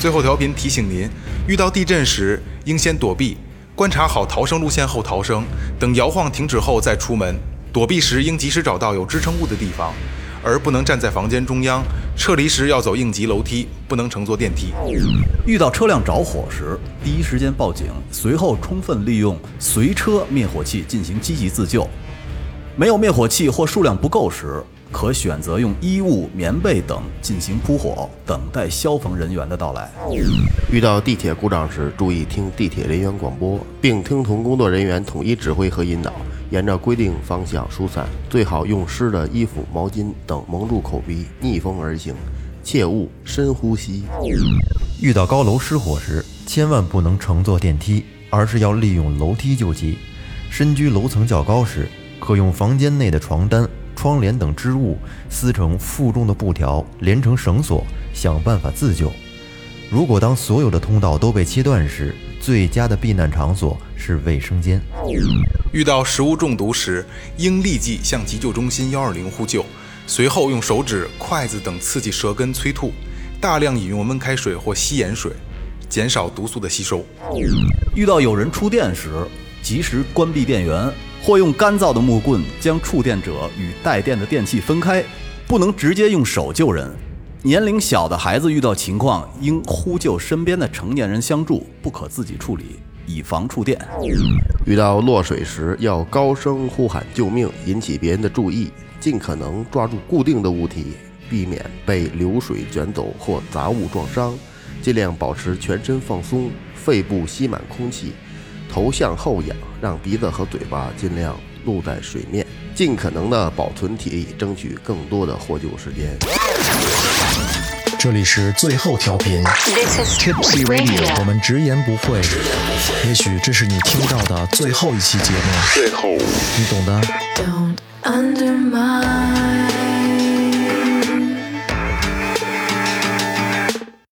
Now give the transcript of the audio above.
最后调频提醒您：遇到地震时应先躲避，观察好逃生路线后逃生，等摇晃停止后再出门。躲避时应及时找到有支撑物的地方，而不能站在房间中央。撤离时要走应急楼梯，不能乘坐电梯。遇到车辆着火时，第一时间报警，随后充分利用随车灭火器进行积极自救。没有灭火器或数量不够时，可选择用衣物、棉被等进行扑火，等待消防人员的到来。遇到地铁故障时，注意听地铁人员广播，并听从工作人员统一指挥和引导。沿着规定方向疏散，最好用湿的衣服、毛巾等蒙住口鼻，逆风而行，切勿深呼吸。遇到高楼失火时，千万不能乘坐电梯，而是要利用楼梯救急。身居楼层较高时，可用房间内的床单、窗帘等织物撕成负重的布条，连成绳索，想办法自救。如果当所有的通道都被切断时，最佳的避难场所是卫生间。遇到食物中毒时，应立即向急救中心幺二零呼救，随后用手指、筷子等刺激舌根催吐，大量饮用温开水或稀盐水，减少毒素的吸收。遇到有人触电时，及时关闭电源，或用干燥的木棍将触电者与带电的电器分开，不能直接用手救人。年龄小的孩子遇到情况，应呼救身边的成年人相助，不可自己处理，以防触电。遇到落水时，要高声呼喊救命，引起别人的注意，尽可能抓住固定的物体，避免被流水卷走或杂物撞伤。尽量保持全身放松，肺部吸满空气，头向后仰，让鼻子和嘴巴尽量露在水面，尽可能的保存体力，争取更多的获救时间。这里是最后调频，Tipsy Radio，我们直言不讳。也许这是你听到的最后一期节目，最后，你懂的。